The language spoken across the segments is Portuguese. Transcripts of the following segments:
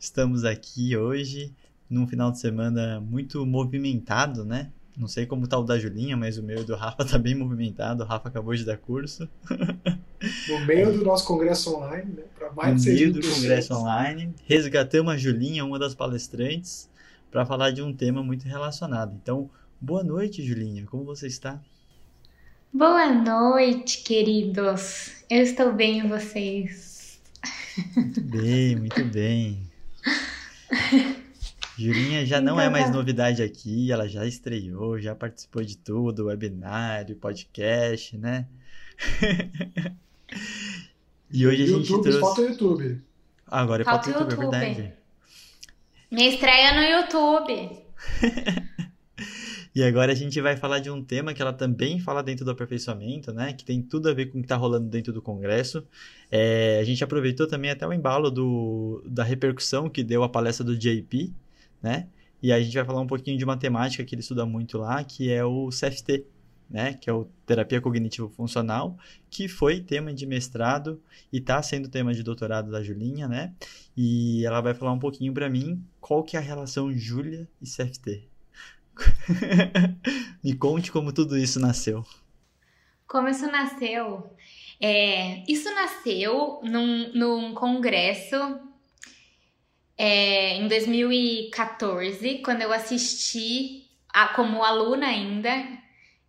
Estamos aqui hoje num final de semana muito movimentado, né? Não sei como tá o da Julinha, mas o meu e do Rafa tá bem movimentado. O Rafa acabou de dar curso. No meio do nosso congresso online, né? Para mais no meio do congresso online, resgatamos a Julinha, uma das palestrantes, para falar de um tema muito relacionado. Então, boa noite, Julinha. Como você está? Boa noite, queridos. Eu estou bem e vocês? Muito bem, muito bem. Julinha já não é então, é mais tá. novidade aqui, ela já estreou, já participou de tudo, webinário, podcast, né? e hoje a gente YouTube, trouxe... Falta o YouTube. Agora é falta o YouTube, YouTube, é verdade. Minha estreia no YouTube. E agora a gente vai falar de um tema que ela também fala dentro do aperfeiçoamento, né? Que tem tudo a ver com o que está rolando dentro do Congresso. É, a gente aproveitou também até o embalo do, da repercussão que deu a palestra do JP, né? E a gente vai falar um pouquinho de uma temática que ele estuda muito lá, que é o CFT, né? Que é o Terapia Cognitivo Funcional, que foi tema de mestrado e está sendo tema de doutorado da Julinha, né? E ela vai falar um pouquinho para mim qual que é a relação Júlia e CFT. Me conte como tudo isso nasceu. Como isso nasceu? É, isso nasceu num, num congresso é, em 2014, quando eu assisti a, como aluna ainda.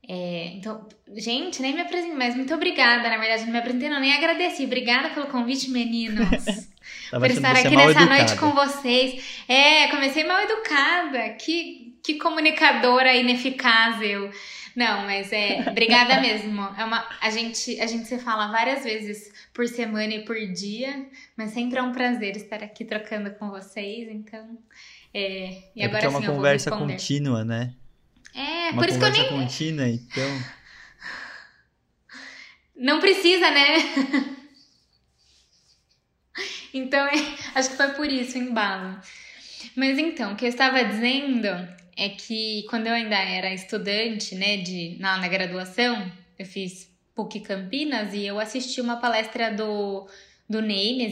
É, então, gente, nem me apresentei, mas muito obrigada. Na verdade, não me apresentei, não, nem agradeci. Obrigada pelo convite, meninos. por estar aqui nessa educada. noite com vocês. É, comecei mal educada. Que que comunicadora ineficaz eu. Não, mas é, obrigada mesmo. É uma, a gente a gente se fala várias vezes por semana e por dia, mas sempre é um prazer estar aqui trocando com vocês. Então, é, e é agora é uma conversa contínua, né? É, uma por isso que eu nem contínua, então. Não precisa, né? então, é, acho que foi por isso o embalo. Mas então, o que eu estava dizendo é que quando eu ainda era estudante, né, de, na, na graduação, eu fiz PUC Campinas e eu assisti uma palestra do, do Ney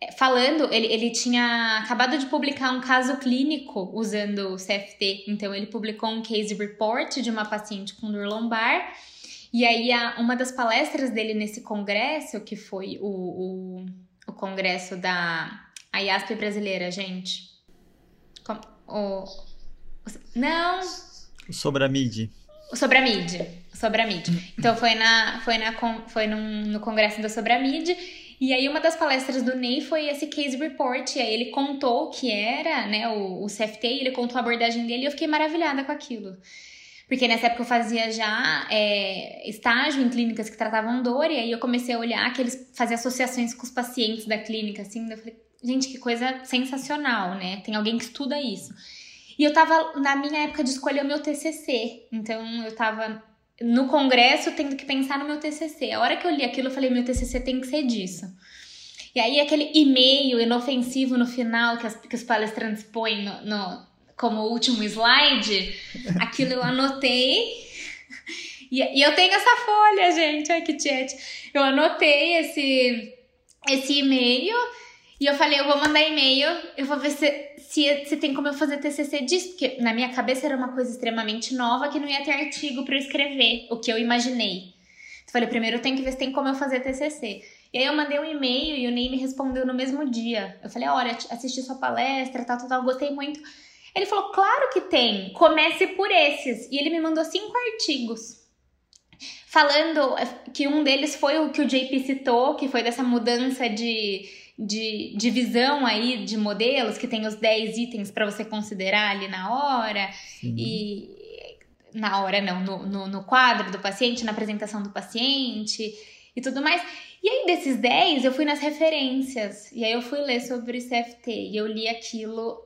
é, falando, ele, ele tinha acabado de publicar um caso clínico usando o CFT, então ele publicou um case report de uma paciente com dor lombar, e aí a, uma das palestras dele nesse congresso, que foi o, o, o congresso da IASP brasileira, gente, o, não. Sobre a MID. Sobre a MID. Sobre a MID. Então foi, na, foi, na, foi num, no congresso da Sobre a MID. E aí uma das palestras do Ney foi esse case report. E aí ele contou o que era, né, o, o CFT, ele contou a abordagem dele e eu fiquei maravilhada com aquilo. Porque nessa época eu fazia já é, estágio em clínicas que tratavam dor, e aí eu comecei a olhar que eles faziam associações com os pacientes da clínica, assim, eu falei, gente, que coisa sensacional, né? Tem alguém que estuda isso. E eu tava na minha época de escolher o meu TCC. Então eu tava no congresso tendo que pensar no meu TCC. A hora que eu li aquilo, eu falei: meu TCC tem que ser disso. E aí, aquele e-mail inofensivo no final que, as, que os palestrantes põem no, no, como último slide, aquilo eu anotei. E, e, eu tenho essa folha, gente. Ai, que chat. Eu anotei esse, esse e-mail e eu falei: eu vou mandar e-mail, eu vou ver se se, se tem como eu fazer TCC disso, porque na minha cabeça era uma coisa extremamente nova que não ia ter artigo para eu escrever, o que eu imaginei. Então, falei, primeiro eu tenho que ver se tem como eu fazer TCC. E aí eu mandei um e-mail e o Ney me respondeu no mesmo dia. Eu falei, olha, assisti sua palestra, tal, tal, tal, gostei muito. Ele falou, claro que tem, comece por esses. E ele me mandou cinco artigos. Falando que um deles foi o que o JP citou, que foi dessa mudança de de divisão aí de modelos, que tem os 10 itens para você considerar ali na hora, Sim. e na hora não, no, no, no, quadro do paciente, na apresentação do paciente e tudo mais. E aí, desses 10, eu fui nas referências. E aí, eu fui ler sobre o CFT. E eu li aquilo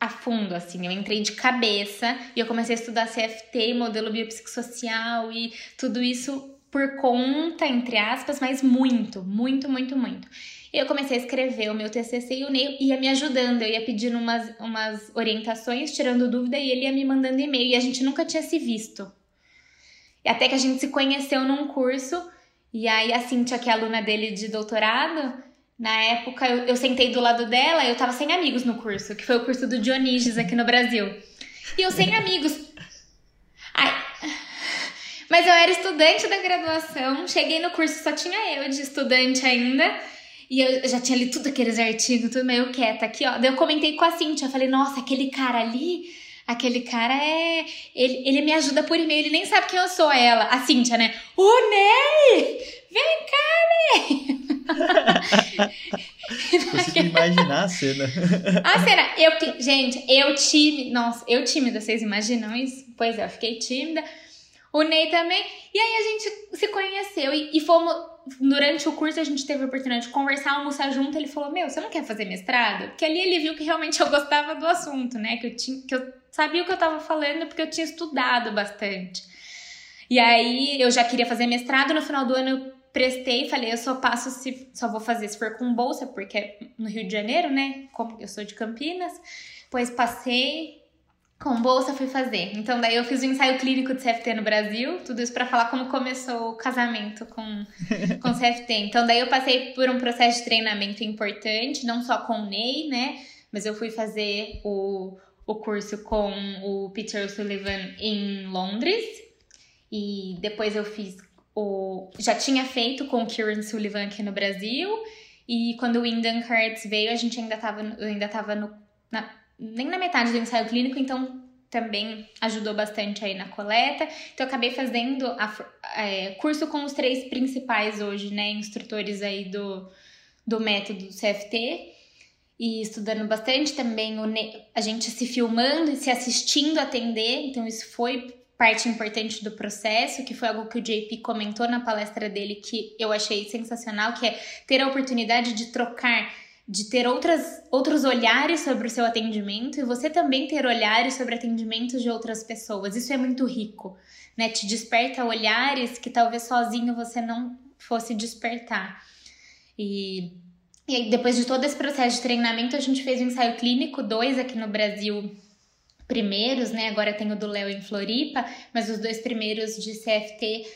a fundo, assim. Eu entrei de cabeça e eu comecei a estudar CFT, modelo biopsicossocial e tudo isso por conta, entre aspas, mas muito, muito, muito, muito. Eu comecei a escrever o meu TCC e o Ney ia me ajudando, eu ia pedindo umas, umas orientações, tirando dúvida e ele ia me mandando e-mail e a gente nunca tinha se visto. Até que a gente se conheceu num curso e aí a Cintia, que é aluna dele de doutorado, na época eu, eu sentei do lado dela eu tava sem amigos no curso, que foi o curso do Dionísio aqui no Brasil. E eu sem amigos. Ai, mas eu era estudante da graduação, cheguei no curso, só tinha eu de estudante ainda. E eu já tinha lido tudo aqueles artigos, tudo meio quieta aqui, ó. Daí eu comentei com a Cintia, eu falei, nossa, aquele cara ali, aquele cara é. Ele, ele me ajuda por e-mail, ele nem sabe quem eu sou, ela. A Cintia, né? O Ney! Vem cá, Ney! Consigo imaginar a cena. A cena, eu, gente, eu tímida. Nossa, eu tímida, vocês imaginam isso? Pois é, eu fiquei tímida o Ney também. E aí a gente se conheceu e, e fomos. Durante o curso a gente teve a oportunidade de conversar, almoçar junto. Ele falou: Meu, você não quer fazer mestrado? Porque ali ele viu que realmente eu gostava do assunto, né? Que eu, tinha, que eu sabia o que eu tava falando porque eu tinha estudado bastante. E aí eu já queria fazer mestrado. No final do ano eu prestei, falei: Eu só passo se. Só vou fazer se for com bolsa, porque é no Rio de Janeiro, né? Como eu sou de Campinas. Pois passei, com bolsa fui fazer. Então daí eu fiz o um ensaio clínico de CFT no Brasil, tudo isso para falar como começou o casamento com com CFT. Então daí eu passei por um processo de treinamento importante, não só com o Ney, né, mas eu fui fazer o o curso com o Peter Sullivan em Londres e depois eu fiz o já tinha feito com o Kieran Sullivan aqui no Brasil e quando o Wyndham Kurtz veio, a gente ainda tava eu ainda tava no na, nem na metade do ensaio clínico, então também ajudou bastante aí na coleta. Então eu acabei fazendo a, é, curso com os três principais hoje, né, instrutores aí do, do método CFT e estudando bastante também o, a gente se filmando e se assistindo atender, então isso foi parte importante do processo, que foi algo que o JP comentou na palestra dele que eu achei sensacional, que é ter a oportunidade de trocar de ter outras, outros olhares sobre o seu atendimento e você também ter olhares sobre atendimentos de outras pessoas. Isso é muito rico, né? Te desperta olhares que talvez sozinho você não fosse despertar. E, e aí, depois de todo esse processo de treinamento, a gente fez um ensaio clínico, dois aqui no Brasil primeiros, né? Agora tem o do Léo em Floripa, mas os dois primeiros de CFT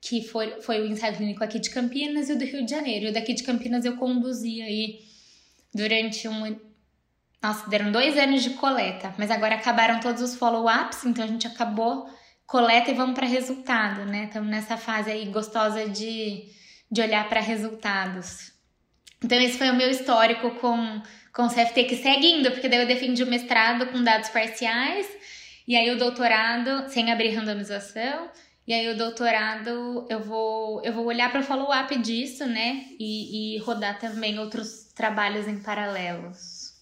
que foi, foi o ensaio clínico aqui de Campinas e o do Rio de Janeiro. O daqui de Campinas eu conduzi aí durante um. Nossa, deram dois anos de coleta, mas agora acabaram todos os follow-ups, então a gente acabou coleta e vamos para resultado, né? Estamos nessa fase aí gostosa de, de olhar para resultados. Então, esse foi o meu histórico com, com o CFT, que segue indo, porque daí eu defendi o mestrado com dados parciais, e aí o doutorado sem abrir randomização, e aí o doutorado eu vou eu vou olhar para o follow-up disso, né? E, e rodar também outros trabalhos em paralelos.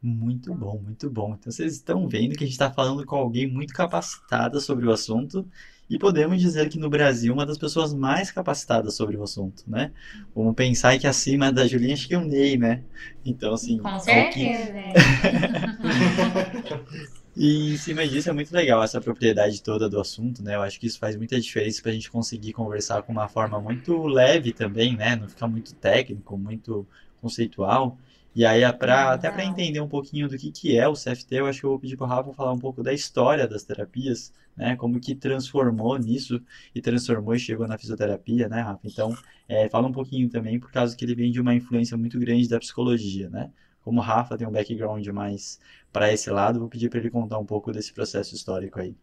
Muito bom, muito bom. Então vocês estão vendo que a gente está falando com alguém muito capacitada sobre o assunto e podemos dizer que no Brasil uma das pessoas mais capacitadas sobre o assunto, né? Vamos pensar que acima da Julinha acho que é o Ney, né? Então assim, com certeza. E em cima disso é muito legal essa propriedade toda do assunto, né? Eu acho que isso faz muita diferença para a gente conseguir conversar com uma forma muito leve também, né? Não ficar muito técnico, muito conceitual. E aí, é pra, até para entender um pouquinho do que, que é o CFT, eu acho que eu vou pedir para o Rafa falar um pouco da história das terapias, né? Como que transformou nisso e transformou e chegou na fisioterapia, né, Rafa? Então, é, fala um pouquinho também, por causa que ele vem de uma influência muito grande da psicologia, né? Como o Rafa tem um background mais para esse lado, vou pedir para ele contar um pouco desse processo histórico aí.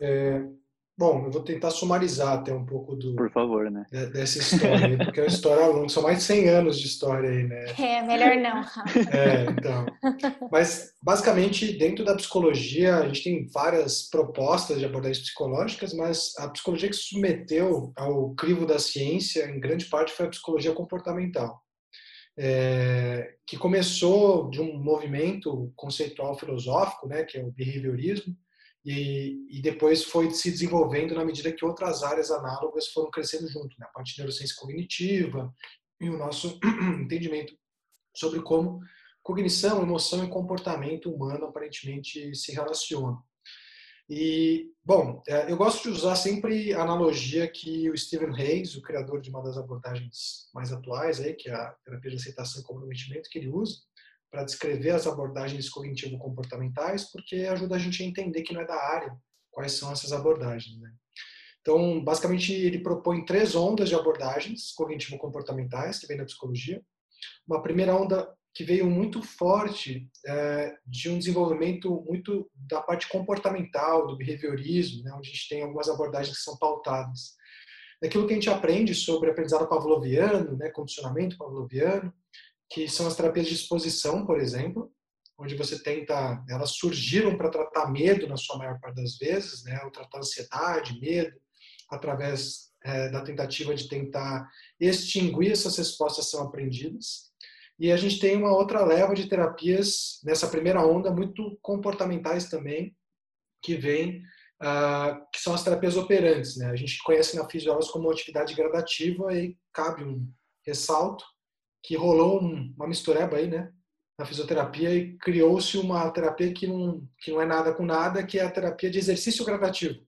É, Bom, eu vou tentar sumarizar até um pouco do, Por favor, né? dessa história, porque é uma história longa, são mais de 100 anos de história aí, né? É, melhor não, É, então. Mas, basicamente, dentro da psicologia, a gente tem várias propostas de abordagens psicológicas, mas a psicologia que se submeteu ao crivo da ciência, em grande parte, foi a psicologia comportamental. É, que começou de um movimento conceitual filosófico, né, que é o behaviorismo, e, e, depois foi se desenvolvendo na medida que outras áreas análogas foram crescendo junto, né? a parte de neurociência cognitiva e o nosso entendimento sobre como cognição, emoção e comportamento humano aparentemente se relacionam. E, bom, é, eu gosto de usar sempre a analogia que o Stephen Hayes, o criador de uma das abordagens mais atuais, aí, que é a terapia de aceitação e comprometimento, que ele usa para descrever as abordagens cognitivo-comportamentais, porque ajuda a gente a entender que não é da área quais são essas abordagens. Né? Então, basicamente, ele propõe três ondas de abordagens cognitivo-comportamentais, que vem da psicologia. Uma primeira onda que veio muito forte é, de um desenvolvimento muito da parte comportamental, do behaviorismo, né, onde a gente tem algumas abordagens que são pautadas. Daquilo que a gente aprende sobre aprendizado pavloviano, né, condicionamento pavloviano, que são as terapias de exposição, por exemplo, onde você tenta, elas surgiram para tratar medo na sua maior parte das vezes, né, ou tratar ansiedade, medo, através é, da tentativa de tentar extinguir essas respostas são aprendidas. E a gente tem uma outra leva de terapias nessa primeira onda, muito comportamentais também, que vem, uh, que são as terapias operantes. Né? A gente conhece na fisiologia como atividade gradativa e cabe um ressalto que rolou um, uma mistureba aí, né? Na fisioterapia e criou-se uma terapia que não, que não é nada com nada, que é a terapia de exercício gradativo,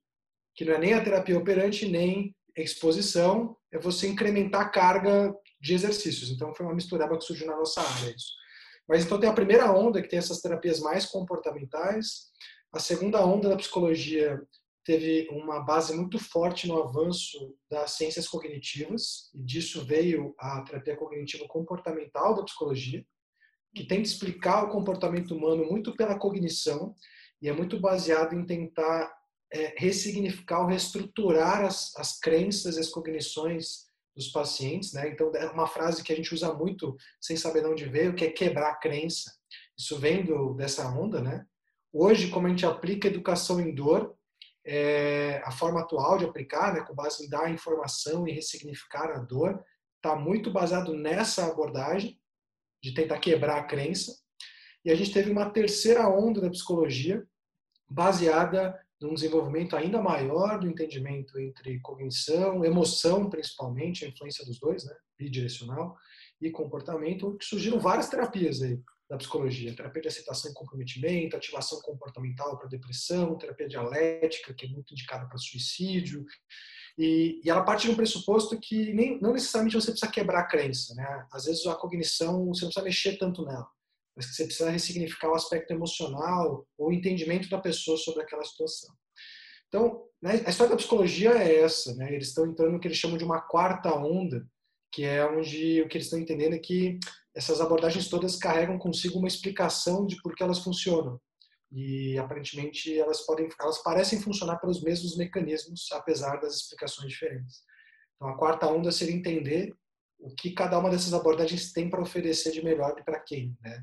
que não é nem a terapia operante, nem exposição, é você incrementar a carga de exercícios. Então foi uma mistureba que surgiu na nossa área isso. Mas então tem a primeira onda que tem essas terapias mais comportamentais, a segunda onda da psicologia teve uma base muito forte no avanço das ciências cognitivas e disso veio a terapia cognitiva comportamental da psicologia, que tenta explicar o comportamento humano muito pela cognição e é muito baseado em tentar é, ressignificar ou reestruturar as, as crenças e as cognições dos pacientes, né? Então é uma frase que a gente usa muito sem saber de onde veio, que é quebrar a crença. Isso vem do, dessa onda, né? Hoje, como a gente aplica educação em dor, é, a forma atual de aplicar, né, com base em dar informação e ressignificar a dor, está muito baseado nessa abordagem de tentar quebrar a crença. E a gente teve uma terceira onda da psicologia baseada num desenvolvimento ainda maior do entendimento entre cognição, emoção, principalmente, a influência dos dois, né, bidirecional, e comportamento, que surgiram várias terapias aí da psicologia, terapia de aceitação e comprometimento, ativação comportamental para depressão, terapia dialética, que é muito indicada para suicídio, e, e, ela parte de um pressuposto que nem, não necessariamente você precisa quebrar a crença, né? Às vezes a cognição você não precisa mexer tanto nela, mas que você precisa ressignificar o aspecto emocional ou o entendimento da pessoa sobre aquela situação. Então, né, a história da psicologia é essa, né? Eles estão entrando no que eles chamam de uma quarta onda, que é onde o que eles estão entendendo é que essas abordagens todas carregam consigo uma explicação de por que elas funcionam. E aparentemente elas podem, elas parecem funcionar pelos mesmos mecanismos, apesar das explicações diferentes. Então a quarta onda seria entender o que cada uma dessas abordagens tem para oferecer de melhor e para quem, né?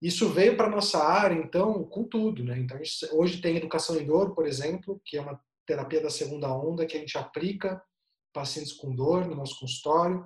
Isso veio para nossa área, então, com tudo, né? Então, hoje tem educação em dor, por exemplo, que é uma terapia da segunda onda que a gente aplica pacientes com dor no nosso consultório.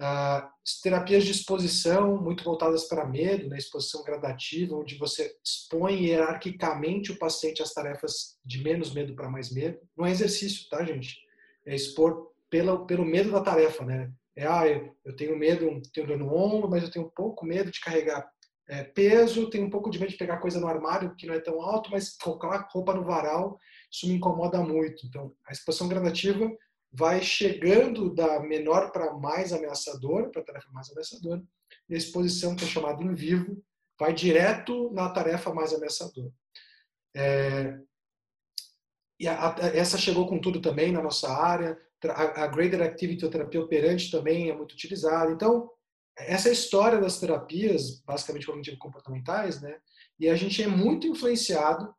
Uh, terapias de exposição, muito voltadas para medo, né? exposição gradativa, onde você expõe hierarquicamente o paciente às tarefas de menos medo para mais medo. Não é exercício, tá, gente? É expor pelo, pelo medo da tarefa, né? É, ah, eu tenho medo, tenho dor no ombro, mas eu tenho um pouco medo de carregar é, peso, tenho um pouco de medo de pegar coisa no armário, que não é tão alto, mas colocar roupa no varal, isso me incomoda muito. Então, a exposição gradativa vai chegando da menor para mais ameaçadora, para a tarefa mais ameaçadora, e a exposição, que é chamada em vivo, vai direto na tarefa mais ameaçadora. É, e a, a, essa chegou com tudo também na nossa área. A, a Graded Activity, a terapia operante, também é muito utilizada. Então, essa é história das terapias, basicamente cognitivo-comportamentais, né? E a gente é muito influenciado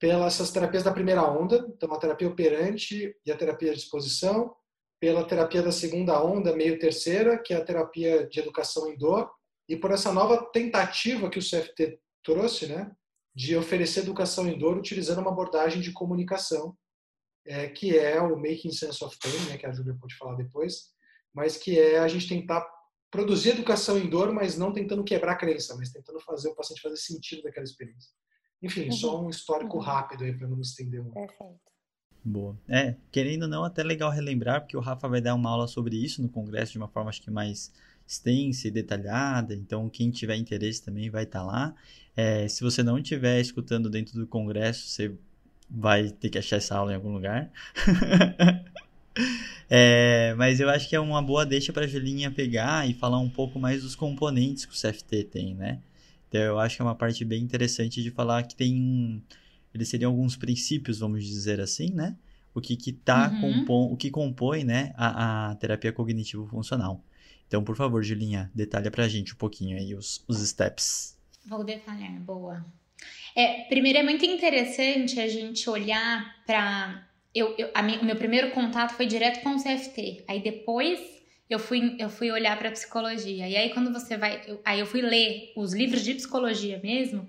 pelas terapias da primeira onda, então a terapia operante e a terapia de exposição, pela terapia da segunda onda, meio terceira, que é a terapia de educação em dor, e por essa nova tentativa que o CFT trouxe, né, de oferecer educação em dor utilizando uma abordagem de comunicação, é, que é o Making Sense of Pain, né, que a Júlia pode falar depois, mas que é a gente tentar produzir educação em dor, mas não tentando quebrar a crença, mas tentando fazer o paciente fazer sentido daquela experiência. Enfim, uhum. só um histórico uhum. rápido aí para não me estender muito. Perfeito. Boa. É, querendo ou não, até legal relembrar, porque o Rafa vai dar uma aula sobre isso no congresso de uma forma acho que mais extensa e detalhada, então quem tiver interesse também vai estar tá lá. É, se você não estiver escutando dentro do congresso, você vai ter que achar essa aula em algum lugar. é, mas eu acho que é uma boa deixa para a Julinha pegar e falar um pouco mais dos componentes que o CFT tem, né? Então eu acho que é uma parte bem interessante de falar que tem eles seriam alguns princípios, vamos dizer assim, né? O que que tá uhum. compõe, o que compõe, né, a, a terapia cognitivo funcional. Então, por favor, Julinha, detalha pra gente um pouquinho aí os, os steps. Vou detalhar, boa. É, primeiro é muito interessante a gente olhar para eu, eu a minha, o meu primeiro contato foi direto com o CFT. Aí depois eu fui, eu fui olhar para psicologia. E aí quando você vai, eu, aí eu fui ler os livros de psicologia mesmo,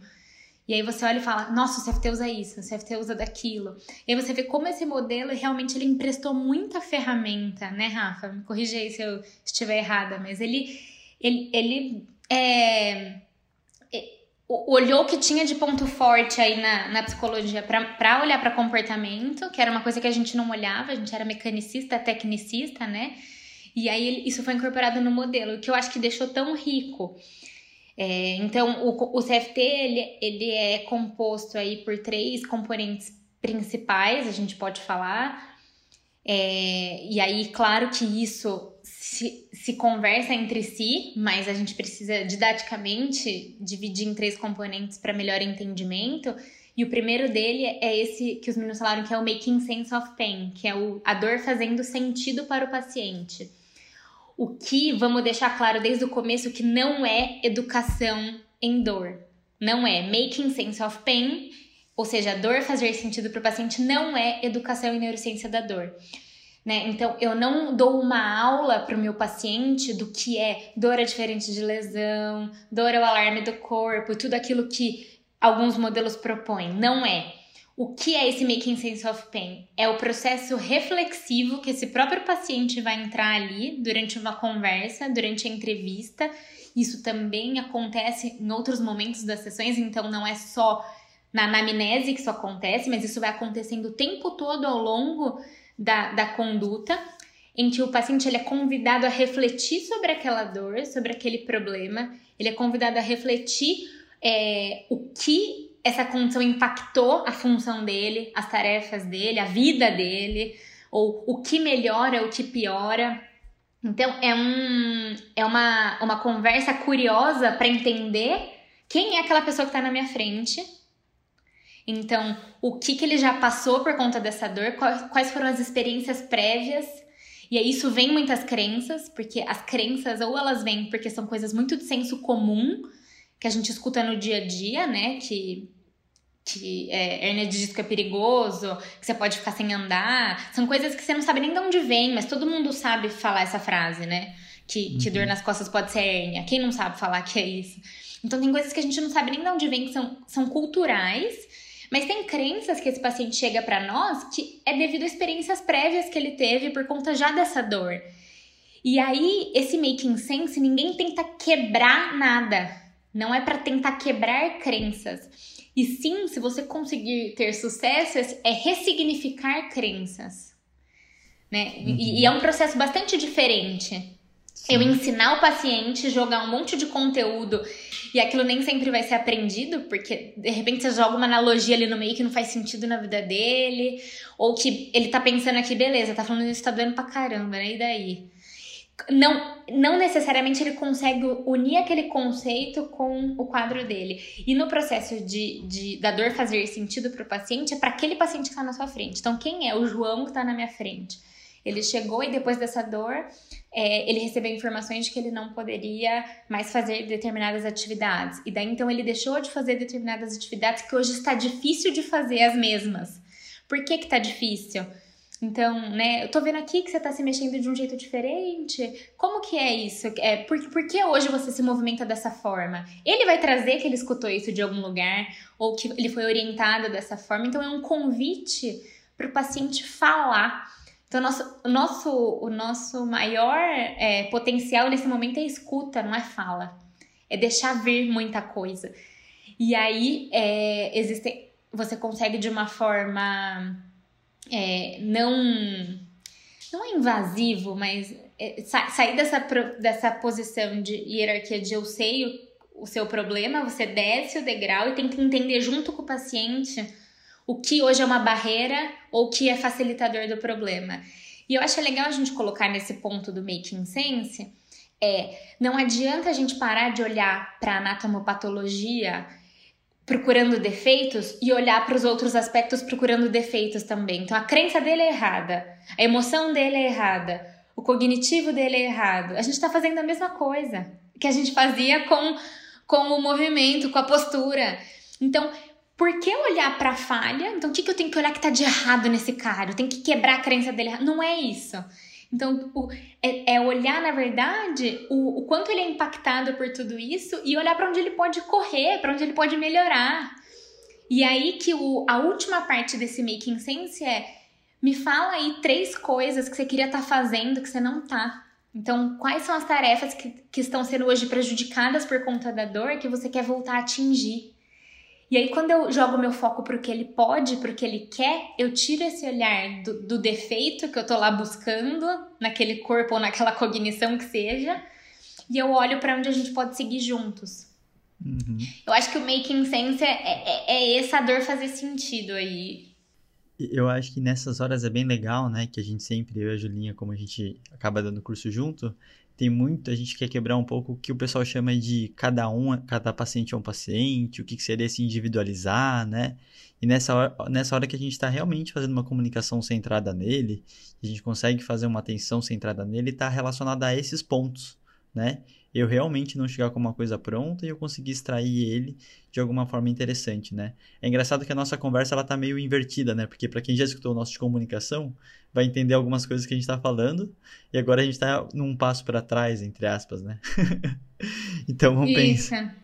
e aí você olha e fala, nossa, o CFT usa isso, o CFT usa daquilo. E aí você vê como esse modelo realmente ele emprestou muita ferramenta, né, Rafa? Me corrija aí se eu estiver errada, mas ele, ele, ele é, olhou o que tinha de ponto forte aí na, na psicologia para olhar para comportamento, que era uma coisa que a gente não olhava, a gente era mecanicista, tecnicista, né? E aí isso foi incorporado no modelo, que eu acho que deixou tão rico. É, então, o, o CFT ele, ele é composto aí por três componentes principais, a gente pode falar. É, e aí, claro que isso se, se conversa entre si, mas a gente precisa didaticamente dividir em três componentes para melhor entendimento. E o primeiro dele é esse que os meninos falaram que é o making sense of pain, que é o, a dor fazendo sentido para o paciente. O que, vamos deixar claro desde o começo, que não é educação em dor. Não é. Making sense of pain, ou seja, dor fazer sentido para o paciente, não é educação em neurociência da dor. Né? Então, eu não dou uma aula para o meu paciente do que é dor é diferente de lesão, dor é o alarme do corpo, tudo aquilo que alguns modelos propõem. Não é. O que é esse making sense of pain? É o processo reflexivo que esse próprio paciente vai entrar ali durante uma conversa, durante a entrevista. Isso também acontece em outros momentos das sessões, então não é só na anamnese que isso acontece, mas isso vai acontecendo o tempo todo ao longo da, da conduta, em que o paciente ele é convidado a refletir sobre aquela dor, sobre aquele problema, ele é convidado a refletir é, o que essa condição impactou a função dele, as tarefas dele, a vida dele, ou o que melhora, o que piora. Então é, um, é uma, uma conversa curiosa para entender quem é aquela pessoa que está na minha frente. Então, o que, que ele já passou por conta dessa dor, quais, foram as experiências prévias. E aí isso vem muitas crenças, porque as crenças ou elas vêm porque são coisas muito de senso comum, que a gente escuta no dia a dia, né? Que, que é, hernia de disco é perigoso, que você pode ficar sem andar. São coisas que você não sabe nem de onde vem, mas todo mundo sabe falar essa frase, né? Que, que dor uhum. nas costas pode ser hérnia. Quem não sabe falar que é isso? Então tem coisas que a gente não sabe nem de onde vem, que são, são culturais. Mas tem crenças que esse paciente chega para nós que é devido a experiências prévias que ele teve por conta já dessa dor. E aí, esse making sense, ninguém tenta quebrar nada. Não é para tentar quebrar crenças. E sim, se você conseguir ter sucesso, é ressignificar crenças. Né? Uhum. E, e, é um processo bastante diferente. Sim. Eu ensinar o paciente, jogar um monte de conteúdo e aquilo nem sempre vai ser aprendido, porque de repente você joga uma analogia ali no meio que não faz sentido na vida dele, ou que ele tá pensando aqui, beleza, tá falando isso, tá doendo pra caramba, né? E daí? Não, não necessariamente ele consegue unir aquele conceito com o quadro dele. E no processo de, de da dor fazer sentido para o paciente, é para aquele paciente que está na sua frente. Então, quem é o João que está na minha frente? Ele chegou e depois dessa dor, é, ele recebeu informações de que ele não poderia mais fazer determinadas atividades. E daí então ele deixou de fazer determinadas atividades que hoje está difícil de fazer as mesmas. Por que que tá difícil? Então, né, eu tô vendo aqui que você tá se mexendo de um jeito diferente. Como que é isso? É, por, por que hoje você se movimenta dessa forma? Ele vai trazer que ele escutou isso de algum lugar ou que ele foi orientado dessa forma. Então, é um convite para o paciente falar. Então, nosso, o, nosso, o nosso maior é, potencial nesse momento é escuta, não é fala. É deixar vir muita coisa. E aí é, existe, você consegue de uma forma é, não não é invasivo, mas é, sair dessa, dessa posição de hierarquia de eu sei o, o seu problema, você desce o degrau e tem que entender junto com o paciente o que hoje é uma barreira ou o que é facilitador do problema. E eu acho legal a gente colocar nesse ponto do making sense é não adianta a gente parar de olhar para a anatomopatologia procurando defeitos e olhar para os outros aspectos procurando defeitos também. Então a crença dele é errada, a emoção dele é errada, o cognitivo dele é errado. A gente está fazendo a mesma coisa que a gente fazia com, com o movimento, com a postura. Então, por que olhar para a falha? Então, o que, que eu tenho que olhar que está de errado nesse cara? Eu tenho que quebrar a crença dele. Não é isso. Então, o, é, é, olhar, na verdade, o, o, quanto ele é impactado por tudo isso e olhar para onde ele pode correr, para onde ele pode melhorar. E aí que o, a última parte desse making sense é me fala aí três coisas que você queria estar tá fazendo que você não tá. Então, quais são as tarefas que, que estão sendo hoje prejudicadas por conta da dor que você quer voltar a atingir? E aí, quando eu jogo meu foco para o que ele pode, para o que ele quer, eu tiro esse olhar do, do, defeito que eu tô lá buscando, naquele corpo ou naquela cognição que seja, e eu olho para onde a gente pode seguir juntos. Uhum. Eu acho que o making sense é, é, é essa dor fazer sentido aí. Eu acho que nessas horas é bem legal, né? Que a gente sempre, eu e a Julinha, como a gente acaba dando curso junto, tem muito, a gente quer quebrar um pouco o que o pessoal chama de cada um, cada paciente é um paciente, o que, seria se individualizar, né? E nessa hora, nessa hora que a gente está realmente fazendo uma comunicação centrada nele, a gente consegue fazer uma atenção centrada nele, está relacionada a esses pontos, né? Eu realmente não chegar com uma coisa pronta e eu conseguir extrair ele de alguma forma interessante, né? É engraçado que a nossa conversa ela tá meio invertida, né? Porque para quem já escutou o nosso de comunicação, vai entender algumas coisas que a gente está falando e agora a gente está num passo para trás, entre aspas, né? então vamos pensar.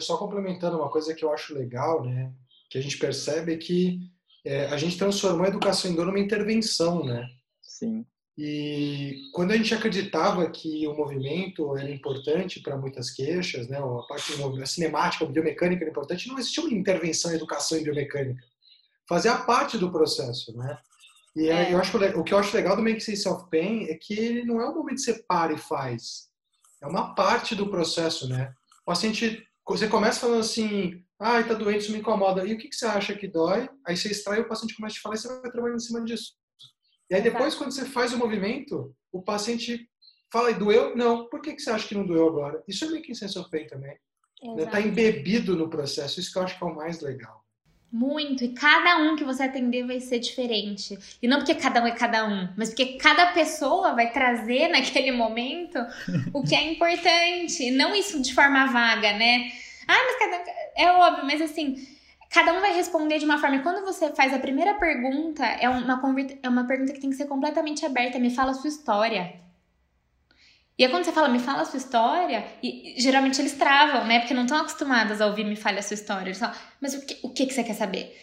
Só complementando uma coisa que eu acho legal, né? Que a gente percebe que é, a gente transformou a educação em dor numa intervenção, né? Sim. E quando a gente acreditava que o movimento era importante para muitas queixas, né, a parte a cinemática, a biomecânica era importante, não existia uma intervenção em educação em biomecânica. Fazia parte do processo, né? E é. eu acho que, o que eu acho legal do Make Sense of Pain é que ele não é um momento que você para e faz. É uma parte do processo, né? O paciente, você começa falando assim, ah, tá doente, isso me incomoda. E o que, que você acha que dói? Aí você extrai, o paciente começa a te falar e você vai trabalhando em cima disso. E aí depois, quando você faz o movimento, o paciente fala, doeu? Não. Por que, que você acha que não doeu agora? Isso é meio que sense of pain também. Está né? embebido no processo. Isso que eu acho que é o mais legal. Muito. E cada um que você atender vai ser diferente. E não porque cada um é cada um, mas porque cada pessoa vai trazer naquele momento o que é importante. E não isso de forma vaga, né? Ah, mas cada. É óbvio, mas assim Cada um vai responder de uma forma. E quando você faz a primeira pergunta, é uma, é uma pergunta que tem que ser completamente aberta. Me fala a sua história. E aí, quando você fala, me fala a sua história, e geralmente eles travam, né? Porque não estão acostumados a ouvir me fale a sua história. Eles falam, mas o que, o que, que você quer saber?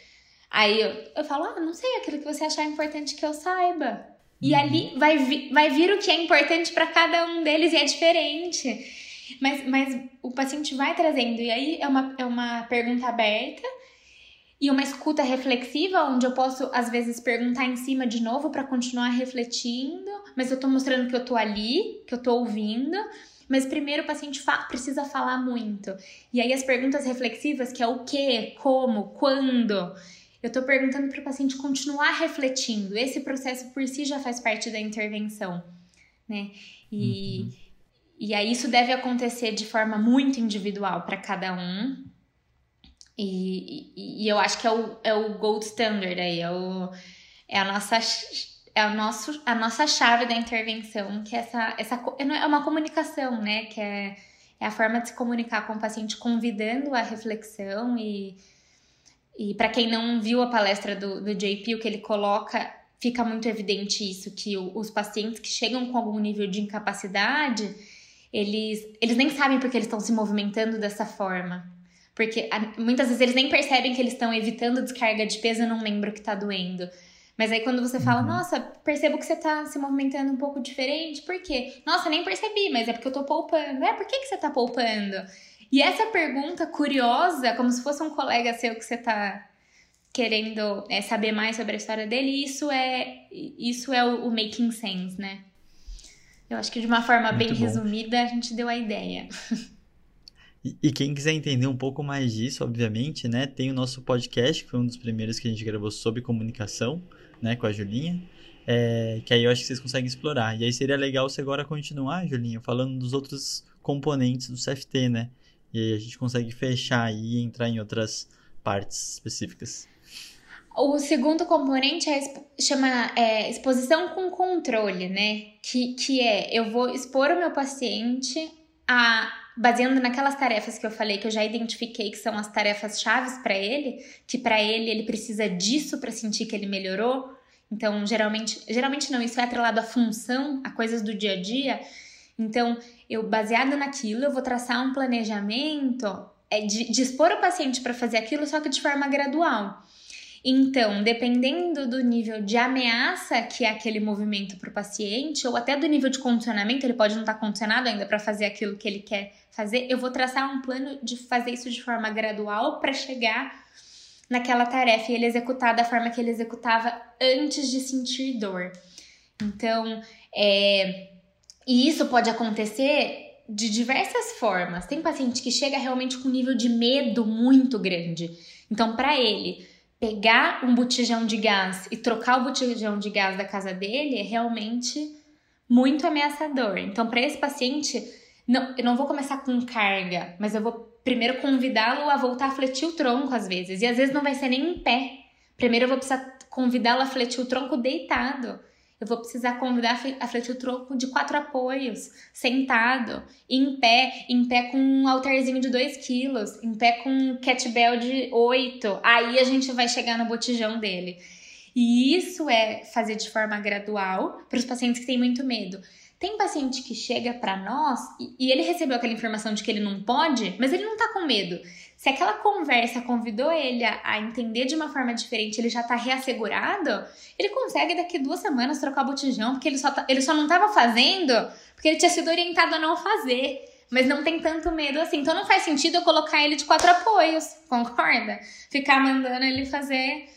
Aí eu, eu falo, ah, não sei, aquilo que você achar importante que eu saiba. E uhum. ali vai, vi, vai vir o que é importante para cada um deles e é diferente. Mas, mas o paciente vai trazendo. E aí é uma, é uma pergunta aberta e uma escuta reflexiva, onde eu posso, às vezes, perguntar em cima de novo para continuar refletindo, mas eu tô mostrando que eu tô ali, que eu tô ouvindo. Mas primeiro o paciente fa precisa falar muito. E aí as perguntas reflexivas, que é o que, como, quando, eu tô perguntando para o paciente continuar refletindo. Esse processo por si já faz parte da intervenção, né? E, uhum. e aí isso deve acontecer de forma muito individual para cada um, e, e, eu acho que é o, é o gold standard aí, é, o, é a nossa é a, nosso, a nossa chave da intervenção, que é essa, essa é uma comunicação, né? Que é, é a forma de se comunicar com o paciente, convidando a reflexão e, e para quem não viu a palestra do, do JP, o que ele coloca, fica muito evidente isso, que o, os pacientes que chegam com algum nível de incapacidade, eles, eles nem sabem porque eles estão se movimentando dessa forma. Porque muitas vezes eles nem percebem que eles estão evitando descarga de peso não lembram que tá doendo. Mas aí quando você fala, uhum. nossa, percebo que você tá se movimentando um pouco diferente, por quê? Nossa, nem percebi, mas é porque eu tô poupando. É, por que, que você tá poupando? E essa pergunta curiosa, como se fosse um colega seu que você está querendo é, saber mais sobre a história dele, isso é isso é o, o making sense, né? Eu acho que de uma forma Muito bem bom. resumida a gente deu a ideia. E, quem quiser entender um pouco mais disso, obviamente, né, tem o nosso podcast, que foi um dos primeiros que a gente gravou sobre comunicação, né, com a Julinha, é, que aí eu acho que vocês conseguem explorar. E aí seria legal você agora continuar, Julinha, falando dos outros componentes do CFT, né? E aí a gente consegue fechar e entrar em outras partes específicas. O segundo componente é, chama é, exposição com controle, né? Que, que é eu vou expor o meu paciente a baseando naquelas tarefas que eu falei que eu já identifiquei que são as tarefas chaves para ele, que para ele ele precisa disso para sentir que ele melhorou. Então, geralmente, geralmente não, isso é atrelado à função, a coisas do dia a dia. Então, eu baseado naquilo, eu vou traçar um planejamento é de, expor o paciente para fazer aquilo, só que de forma gradual. Então, dependendo do nível de ameaça que é aquele movimento para o paciente, ou até do nível de condicionamento, ele pode não estar tá condicionado ainda para fazer aquilo que ele quer fazer, eu vou traçar um plano de fazer isso de forma gradual para chegar naquela tarefa e ele executar da forma que ele executava antes de sentir dor. Então, é, e isso pode acontecer de diversas formas. Tem paciente que chega realmente com um nível de medo muito grande. Então, para ele pegar um botijão de gás e trocar o botijão de gás da casa dele é realmente muito ameaçador. Então, para esse paciente, não, eu não vou começar com carga, mas eu vou primeiro convidá-lo a voltar a fletir o tronco às vezes. E às vezes não vai ser nem em pé. Primeiro eu vou precisar convidá-lo a fletir o tronco deitado. Eu vou precisar convidar a fletir o tronco de quatro apoios, sentado, em pé, em pé com um altarzinho de 2 quilos, em pé com um kettlebell de 8. Aí a gente vai chegar no botijão dele. E isso é fazer de forma gradual para os pacientes que têm muito medo. Tem paciente que chega para nós e, e, ele recebeu aquela informação de que ele não pode, mas ele não tá com medo. Se aquela conversa convidou ele a, a entender de uma forma diferente, ele já tá reassegurado, ele consegue daqui duas semanas trocar o botijão, porque ele só, tá, ele só não tava fazendo porque ele tinha sido orientado a não fazer. Mas não tem tanto medo assim. Então não faz sentido eu colocar ele de quatro apoios, concorda? Ficar mandando ele fazer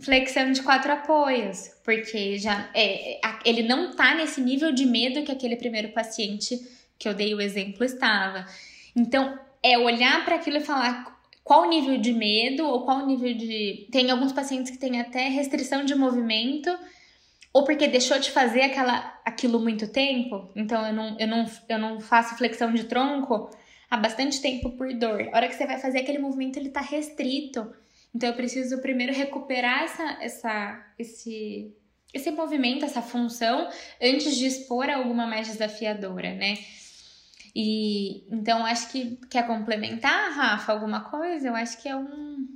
flexão de quatro apoios, porque já é, ele não tá nesse nível de medo que aquele primeiro paciente que eu dei o exemplo estava. Então, é olhar para aquilo e falar qual o nível de medo ou qual o nível de. Tem alguns pacientes que têm até restrição de movimento, ou porque deixou de fazer aquela, aquilo muito tempo, então eu não, eu, não, eu não faço flexão de tronco há bastante tempo por dor. A hora que você vai fazer aquele movimento, ele tá restrito. Então eu preciso primeiro recuperar essa, essa, esse, esse movimento, essa função, antes de expor alguma mais desafiadora, né? E então acho que quer complementar, Rafa, alguma coisa? Eu acho que é um.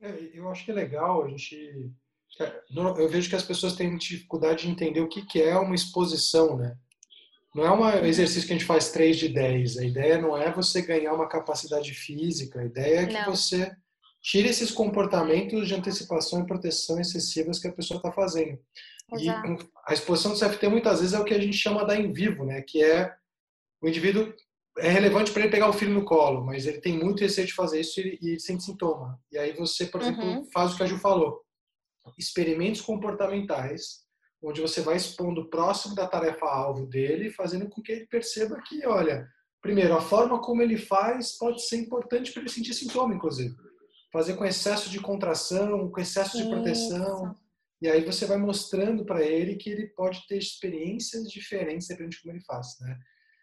É, eu acho que é legal a gente. É, eu vejo que as pessoas têm dificuldade de entender o que é uma exposição, né? Não é um exercício que a gente faz 3 de 10. A ideia não é você ganhar uma capacidade física. A ideia é que não. você tire esses comportamentos de antecipação e proteção excessivas que a pessoa está fazendo. Exato. E a exposição do CFT muitas vezes é o que a gente chama da em vivo, né? Que é o indivíduo é relevante para ele pegar o filho no colo, mas ele tem muito receio de fazer isso e, e sente sintoma. E aí você, por exemplo, uhum. faz o que a Ju falou. Experimentos comportamentais, onde você vai expondo próximo da tarefa-alvo dele, fazendo com que ele perceba que, olha, primeiro, a forma como ele faz pode ser importante para ele sentir sintoma, inclusive fazer com excesso de contração, com excesso de proteção. Isso. E aí você vai mostrando para ele que ele pode ter experiências diferentes dependendo de como ele faz, né?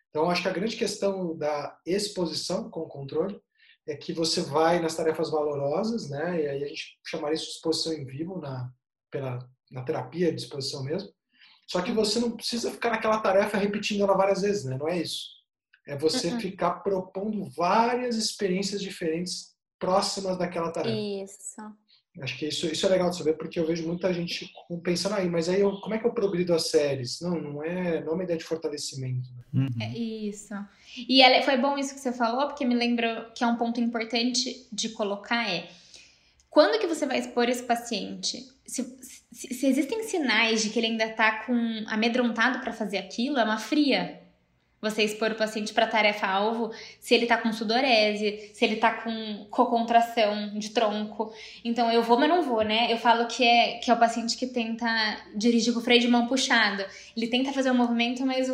Então, acho que a grande questão da exposição com o controle é que você vai nas tarefas valorosas, né? E aí a gente chamaria isso de exposição em vivo na, pela, na terapia de exposição mesmo. Só que você não precisa ficar naquela tarefa repetindo ela várias vezes, né? Não é isso. É você uhum. ficar propondo várias experiências diferentes próximas daquela tarefa. Isso. Acho que isso, isso é legal de saber, porque eu vejo muita gente pensando aí, mas aí eu, como é que eu progrido as séries? Não, não é, não é uma ideia de fortalecimento. Né? Uhum. É isso. E ela, foi bom isso que você falou, porque me lembra que é um ponto importante de colocar é quando que você vai expor esse paciente? Se, se, se existem sinais de que ele ainda está com amedrontado para fazer aquilo, é uma fria. Você expor o paciente para tarefa-alvo se ele tá com sudorese, se ele tá com cocontração de tronco. Então eu vou, mas não vou, né? Eu falo que é, que é o paciente que tenta dirigir com o freio de mão puxado. Ele tenta fazer o movimento, mas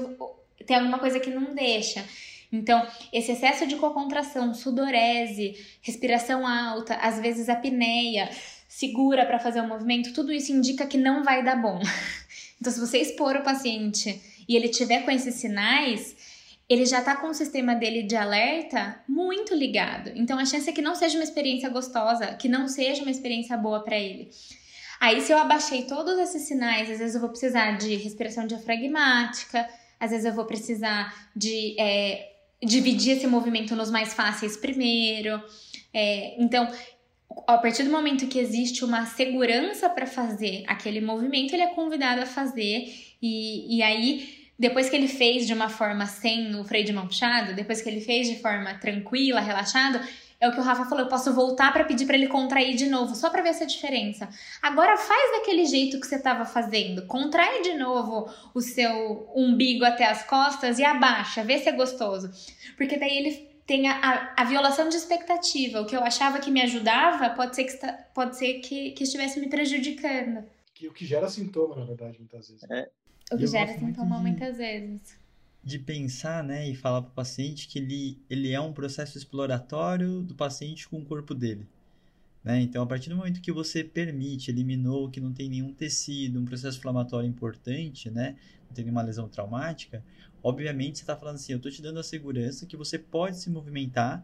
tem alguma coisa que não deixa. Então, esse excesso de cocontração, sudorese, respiração alta, às vezes apneia, segura para fazer o movimento, tudo isso indica que não vai dar bom. Então, se você expor o paciente e ele tiver com esses sinais, ele já tá com o sistema dele de alerta muito ligado. Então a chance é que não seja uma experiência gostosa, que não seja uma experiência boa para ele. Aí se eu abaixei todos esses sinais, às vezes eu vou precisar de respiração diafragmática, às vezes eu vou precisar de é, dividir esse movimento nos mais fáceis primeiro. É, então, a partir do momento que existe uma segurança para fazer aquele movimento, ele é convidado a fazer e, e aí, depois que ele fez de uma forma sem o freio de mão puxado, depois que ele fez de forma tranquila, relaxado, é o que o Rafa falou, eu posso voltar para pedir para ele contrair de novo, só para ver essa diferença. Agora faz daquele jeito que você estava fazendo, contrai de novo o seu umbigo até as costas e abaixa, vê se é gostoso. Porque daí ele tem a, a, a violação de expectativa. O que eu achava que me ajudava pode ser que, pode ser que, que estivesse me prejudicando. Que, o que gera sintoma, na verdade, muitas vezes. É, o que gera sintoma muitas vezes. De pensar, né, e falar para o paciente que ele, ele é um processo exploratório do paciente com o corpo dele. Né? Então, a partir do momento que você permite, eliminou que não tem nenhum tecido, um processo inflamatório importante, né? não tem nenhuma lesão traumática, obviamente você está falando assim, eu estou te dando a segurança que você pode se movimentar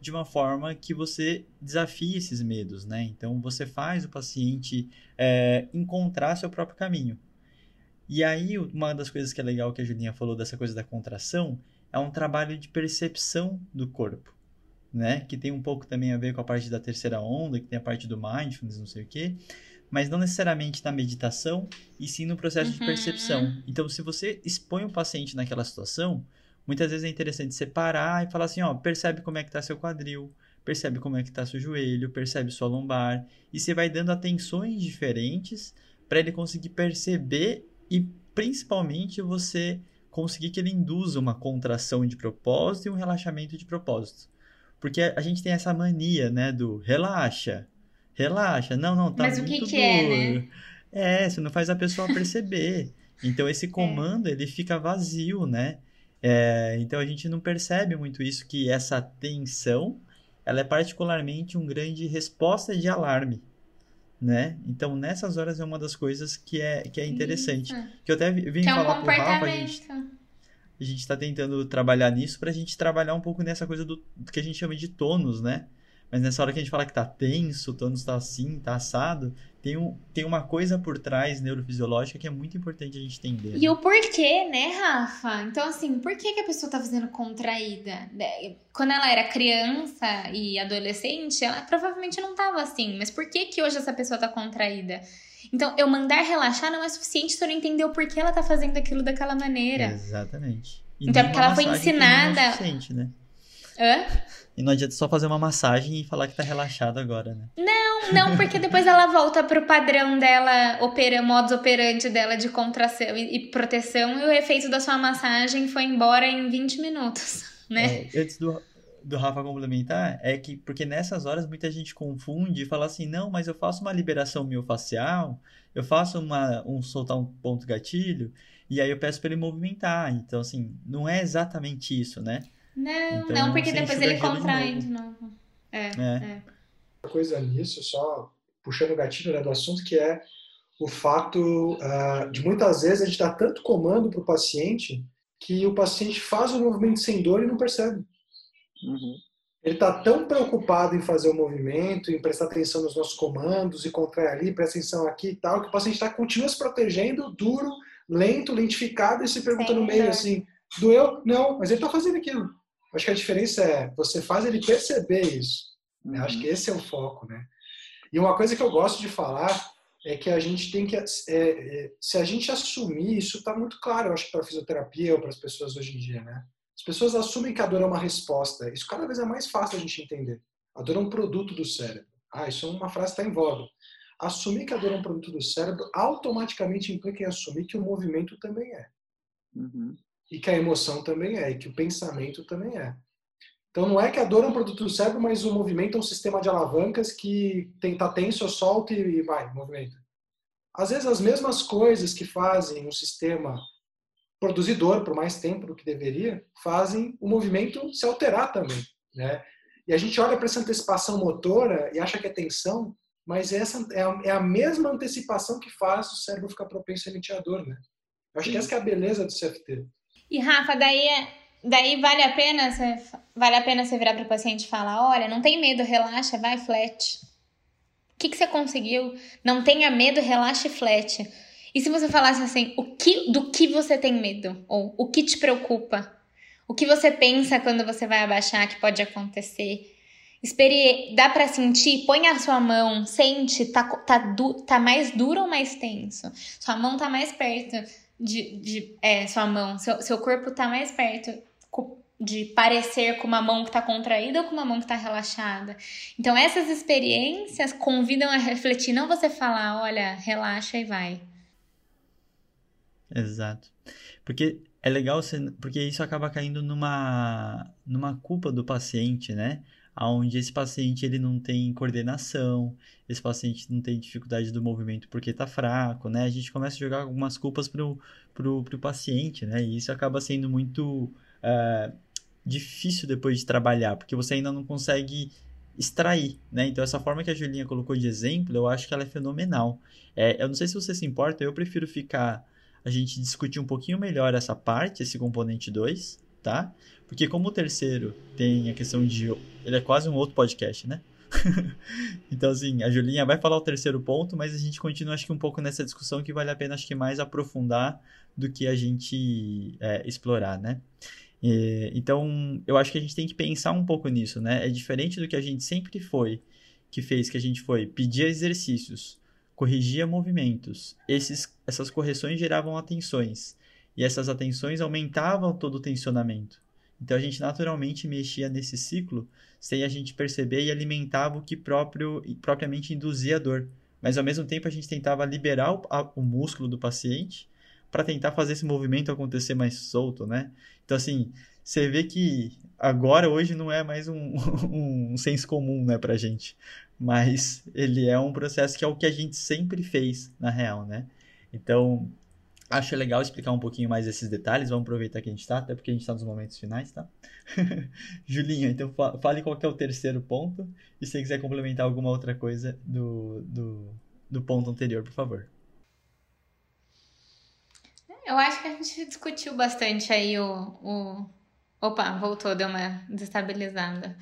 de uma forma que você desafie esses medos, né? Então, você faz o paciente é, encontrar seu próprio caminho. E aí, uma das coisas que é legal que a Julinha falou dessa coisa da contração é um trabalho de percepção do corpo, né? Que tem um pouco também a ver com a parte da terceira onda, que tem a parte do mindfulness, não sei o quê, mas não necessariamente na meditação, e sim no processo uhum. de percepção. Então, se você expõe o paciente naquela situação, muitas vezes é interessante separar e falar assim, ó, percebe como é que está seu quadril, percebe como é que está seu joelho, percebe sua lombar, e você vai dando atenções diferentes para ele conseguir perceber e principalmente você conseguir que ele induza uma contração de propósito e um relaxamento de propósito. Porque a gente tem essa mania, né, do relaxa, relaxa, não, não, tá Mas muito o que, que é, né? É, você não faz a pessoa perceber. Então esse é. comando, é. ele fica vazio, né? É, então a gente não percebe muito isso, que essa tensão, ela é particularmente um grande resposta de alarme né? Então, nessas horas é uma das coisas que é, que é interessante. Isso. Que eu até vim que falar é um pro Rafa, gente, a gente está tentando trabalhar nisso para a gente trabalhar um pouco nessa coisa do, do, que a gente chama de tônus, né? Mas nessa hora que a gente fala que tá tenso, o tônus tá assim, tá assado, tem, um, tem uma coisa por trás neurofisiológica que é muito importante a gente entender. E né? o porquê, né, Rafa? Então, assim, por que, que a pessoa tá fazendo contraída? Né, quando ela era criança e adolescente, ela provavelmente não tava assim. Mas por que que hoje essa pessoa tá contraída? Então, eu mandar relaxar não é suficiente se eu não entender o porquê ela tá fazendo aquilo daquela maneira. Exatamente. E então, porque ela foi ensinada. Não é suficiente, né? Hã? E não adianta só fazer uma massagem e falar que tá relaxado agora, né? Não, não, porque depois ela volta pro padrão dela, opera, modus operandi dela de contração e, e, proteção, e o efeito da sua massagem foi embora em 20 minutos, né? É, antes do, do Rafa complementar, é que, porque nessas horas muita gente confunde e fala assim, não, mas eu faço uma liberação miofacial, eu faço uma, um soltar um ponto gatilho, e aí eu peço para ele movimentar. Então, assim, não é exatamente isso, né? Não, então, não, porque depois ele contrai de novo. De novo. É, é. é. Coisa nisso, só puxando o gatilho né, do assunto, que é o fato uh, de muitas vezes a gente dá tanto comando para o paciente que o paciente faz o movimento sem dor e não percebe. Uhum. Ele está tão preocupado em fazer o movimento, em prestar atenção nos nossos comandos e contrair ali, presta atenção aqui e tal, que o paciente tá, continua se protegendo, duro, lento, lentificado e se pergunta no meio assim, doeu? Não, mas ele está fazendo aquilo. Acho que a diferença é você faz ele perceber isso. Né? Acho que esse é o foco, né? E uma coisa que eu gosto de falar é que a gente tem que, é, é, se a gente assumir, isso está muito claro, eu acho, para a fisioterapia ou para as pessoas hoje em dia, né? As pessoas assumem que a dor é uma resposta. Isso cada vez é mais fácil a gente entender. A dor é um produto do cérebro. Ah, isso é uma frase que está em voga. Assumir que a dor é um produto do cérebro automaticamente implica em assumir que o movimento também é. Uhum. e que a emoção também é, e que o pensamento também é. Então não é que a dor é um produto do cérebro, mas o movimento é um sistema de alavancas que tem tá tenso, solta e vai, movimento. Às vezes as mesmas coisas que fazem um sistema produzir dor por mais tempo do que deveria, fazem o movimento se alterar também, né? E a gente olha para essa antecipação motora e acha que é tensão, mas essa é a, é a mesma antecipação que faz o cérebro ficar propenso a emitir a dor, né? Eu acho que essa que é a beleza do CFT. E Rafa, daí é, daí vale a pena você vale a pena você virar para o paciente e falar, olha, não tem medo, relaxa, vai flat. O que, que você conseguiu? Não tenha medo, relaxa e flat. E se você falasse assim, o que, do que você tem medo? Ou o que te preocupa? O que você pensa quando você vai abaixar que pode acontecer? Espere, dá para sentir? Põe a sua mão, sente, tá, tá, du, tá mais duro ou mais tenso? Sua mão tá mais perto de, de é, sua mão, seu, seu corpo tá mais perto de parecer com uma mão que está contraída ou com uma mão que está relaxada. Então, essas experiências convidam a refletir, não você falar, olha, relaxa e vai. Exato. Porque é legal, porque isso acaba caindo numa, numa culpa do paciente, né? Onde esse paciente ele não tem coordenação, esse paciente não tem dificuldade do movimento porque está fraco, né? A gente começa a jogar algumas culpas pro, pro, pro paciente, né? E isso acaba sendo muito uh, difícil depois de trabalhar, porque você ainda não consegue extrair, né? Então, essa forma que a Julinha colocou de exemplo, eu acho que ela é fenomenal. É, eu não sei se você se importa, eu prefiro ficar a gente discutir um pouquinho melhor essa parte, esse componente 2, tá? Porque como o terceiro tem a questão de... Ele é quase um outro podcast, né? então, assim, a Julinha vai falar o terceiro ponto, mas a gente continua, acho que um pouco nessa discussão que vale a pena, acho que mais aprofundar do que a gente é, explorar, né? E, então, eu acho que a gente tem que pensar um pouco nisso, né? É diferente do que a gente sempre foi, que fez, que a gente foi pedir exercícios, corrigia movimentos. Esses, essas correções geravam atenções, e essas atenções aumentavam todo o tensionamento. Então a gente naturalmente mexia nesse ciclo sem a gente perceber e alimentava o que próprio, propriamente induzia a dor. Mas ao mesmo tempo a gente tentava liberar o, a, o músculo do paciente para tentar fazer esse movimento acontecer mais solto, né? Então assim, você vê que agora, hoje, não é mais um, um senso comum, né, pra gente. Mas ele é um processo que é o que a gente sempre fez, na real, né? Então, acho legal explicar um pouquinho mais esses detalhes. Vamos aproveitar que a gente está, até porque a gente está nos momentos finais, tá? Julinha, então fale qual é o terceiro ponto. E se você quiser complementar alguma outra coisa do, do, do ponto anterior, por favor. Eu acho que a gente discutiu bastante aí o, o Opa, voltou, deu uma desestabilizada.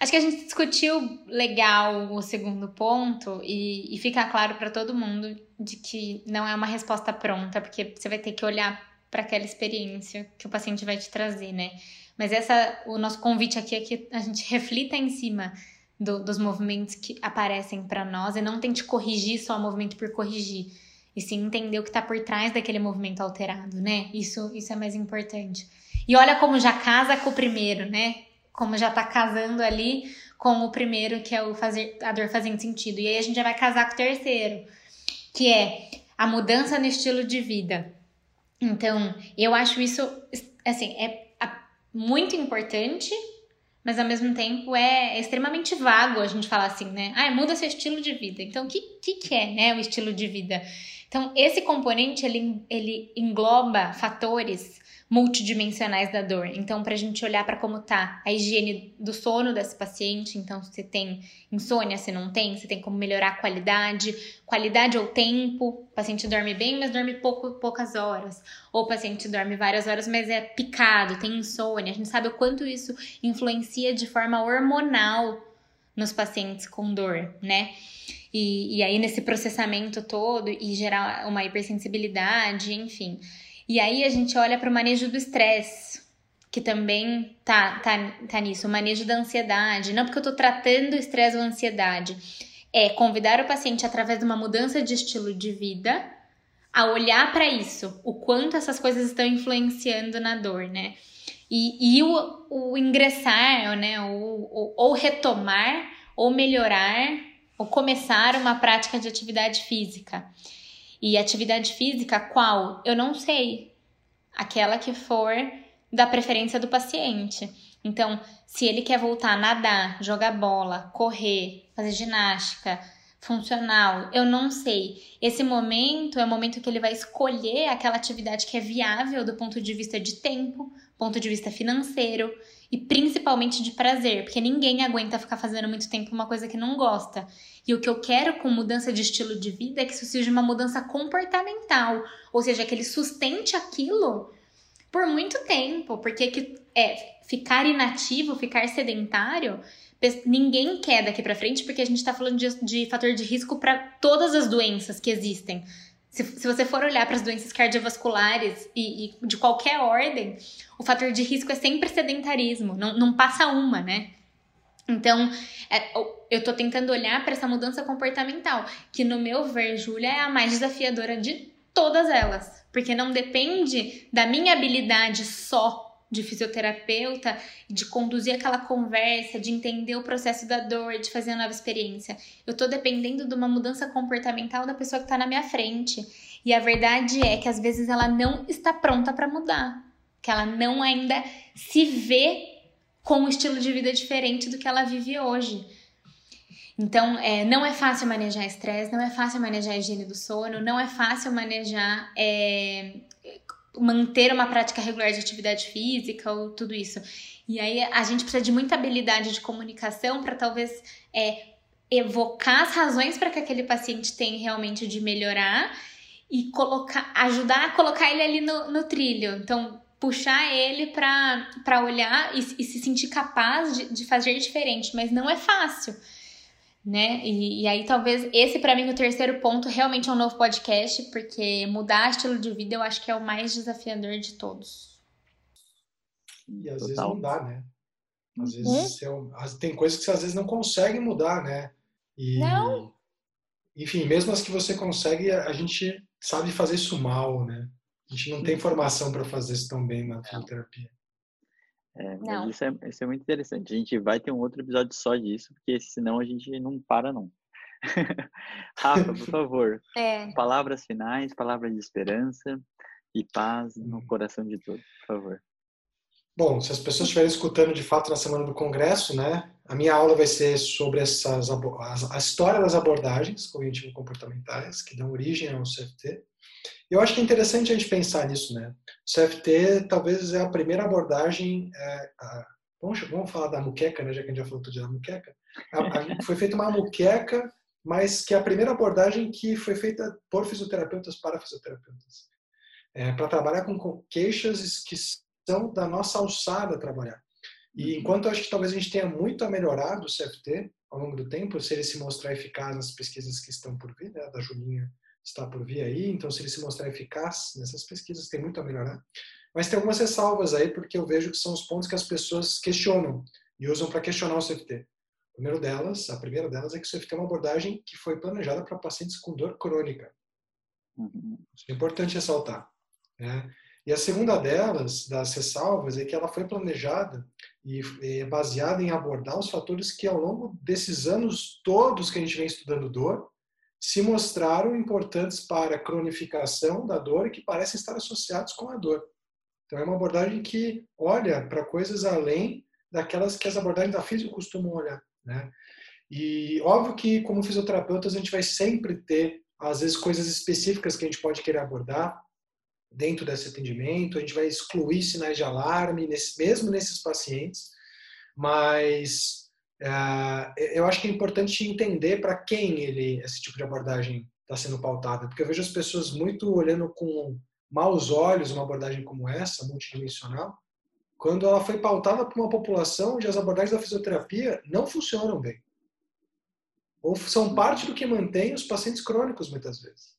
Acho que a gente discutiu legal o segundo ponto e, e fica claro para todo mundo de que não é uma resposta pronta, porque você vai ter que olhar para aquela experiência que o paciente vai te trazer, né? Mas essa, o nosso convite aqui é que a gente reflita em cima do, dos movimentos que aparecem para nós e não tente corrigir só o movimento por corrigir, e sim entender o que está por trás daquele movimento alterado, né? Isso, isso é mais importante. E olha como já casa com o primeiro, né? Como já tá casando ali com o primeiro, que é o fazer a dor fazendo sentido. E aí a gente já vai casar com o terceiro, que é a mudança no estilo de vida. Então, eu acho isso assim, é muito importante, mas ao mesmo tempo é extremamente vago a gente falar assim, né? Ah, muda seu estilo de vida. Então, o que, que, que é, né, o estilo de vida? Então, esse componente, ele, ele engloba fatores multidimensionais da dor. Então, para a gente olhar para como tá a higiene do sono desse paciente, então se tem insônia, se não tem, se tem como melhorar a qualidade, qualidade ou tempo. O paciente dorme bem, mas dorme pouco, poucas horas. Ou o paciente dorme várias horas, mas é picado, tem insônia. A gente sabe o quanto isso influencia de forma hormonal nos pacientes com dor, né? E, e aí, nesse processamento todo e gerar uma hipersensibilidade, enfim. E aí a gente olha para o manejo do estresse, que também tá, tá, tá nisso, o manejo da ansiedade. Não porque eu estou tratando estresse ou ansiedade, é convidar o paciente através de uma mudança de estilo de vida a olhar para isso, o quanto essas coisas estão influenciando na dor, né? E, e o, o ingressar, né? Ou, ou retomar, ou melhorar, ou começar uma prática de atividade física. E atividade física, qual? Eu não sei. aquela que for da preferência do paciente. Então, se ele quer voltar a nadar, jogar bola, correr, fazer ginástica, funcional, eu não sei. Esse momento é o momento que ele vai escolher aquela atividade que é viável do ponto de vista de tempo, ponto de vista financeiro e principalmente de prazer, porque ninguém aguenta ficar fazendo muito tempo uma coisa que não gosta. E o que eu quero com mudança de estilo de vida é que isso seja uma mudança comportamental, ou seja, que ele sustente aquilo por muito tempo, porque que, é, ficar inativo, ficar sedentário, ninguém quer daqui para frente, porque a gente está falando de, de, fator de risco para todas as doenças que existem. Se, se você for olhar para as doenças cardiovasculares e, e, de qualquer ordem, o fator de risco é sempre sedentarismo, não, não passa uma, né? Então, é, eu estou tentando olhar para essa mudança comportamental, que no meu ver, Júlia, é a mais desafiadora de todas elas, porque não depende da minha habilidade só de fisioterapeuta, de conduzir aquela conversa, de entender o processo da dor, de fazer a nova experiência. Eu tô dependendo de uma mudança comportamental da pessoa que tá na minha frente. E a verdade é que às vezes ela não está pronta para mudar, que ela não ainda se vê com um estilo de vida diferente do que ela vive hoje. Então, é, não é fácil manejar estresse, não é fácil manejar a higiene do sono, não é fácil manejar é, manter uma prática regular de atividade física ou tudo isso. E aí a gente precisa de muita habilidade de comunicação para talvez é, evocar as razões para que aquele paciente tem realmente de melhorar e colocar, ajudar a colocar ele ali no, no trilho. Então, puxar ele para olhar e, e, se sentir capaz de, de fazer diferente, mas não é fácil né? E, e aí talvez esse para mim o terceiro ponto realmente é um novo podcast, porque mudar estilo de vida eu acho que é o mais desafiador de todos. E às Total. vezes não dá, né? Às vezes hum? é, tem coisas que você às vezes não consegue mudar, né? E, não. Enfim, mesmo as que você consegue, a gente sabe fazer isso mal, né? A gente não tem formação para fazer isso tão bem na fisioterapia. É, mas isso é, isso é muito interessante. A gente vai ter um outro episódio só disso, porque senão a gente não para, não. Rafa, por favor. É. Palavras finais, palavras de esperança e paz no hum. coração de todos, por favor. Bom, se as pessoas estiverem escutando de fato na semana do congresso, né, a minha aula vai ser sobre essas, a, a história das abordagens cognitivo-comportamentais que dão origem ao CFT eu acho que é interessante a gente pensar nisso, né? O CFT talvez é a primeira abordagem. É, a, vamos, vamos falar da muqueca, né? Já que a gente já falou tudo da muqueca. A, a, foi feita uma muqueca, mas que é a primeira abordagem que foi feita por fisioterapeutas para fisioterapeutas. É, para trabalhar com queixas que são da nossa alçada trabalhar. E uhum. enquanto eu acho que talvez a gente tenha muito a melhorar do CFT ao longo do tempo, se ele se mostrar eficaz nas pesquisas que estão por vir, né, da Julinha está por vir aí, então se ele se mostrar eficaz nessas pesquisas, tem muito a melhorar. Mas tem algumas ressalvas aí, porque eu vejo que são os pontos que as pessoas questionam e usam para questionar o CFT. O primeiro delas, a primeira delas é que o CFT é uma abordagem que foi planejada para pacientes com dor crônica. Uhum. Isso é importante ressaltar. Né? E a segunda delas, das ressalvas, é que ela foi planejada e é baseada em abordar os fatores que ao longo desses anos todos que a gente vem estudando dor, se mostraram importantes para a cronificação da dor e que parecem estar associados com a dor. Então, é uma abordagem que olha para coisas além daquelas que as abordagens da física costumam olhar. Né? E óbvio que, como fisioterapeutas, a gente vai sempre ter, às vezes, coisas específicas que a gente pode querer abordar dentro desse atendimento, a gente vai excluir sinais de alarme, nesse, mesmo nesses pacientes, mas eu acho que é importante entender para quem ele esse tipo de abordagem está sendo pautada, porque eu vejo as pessoas muito olhando com maus olhos uma abordagem como essa, multidimensional, quando ela foi pautada por uma população onde as abordagens da fisioterapia não funcionam bem. Ou são parte do que mantém os pacientes crônicos, muitas vezes.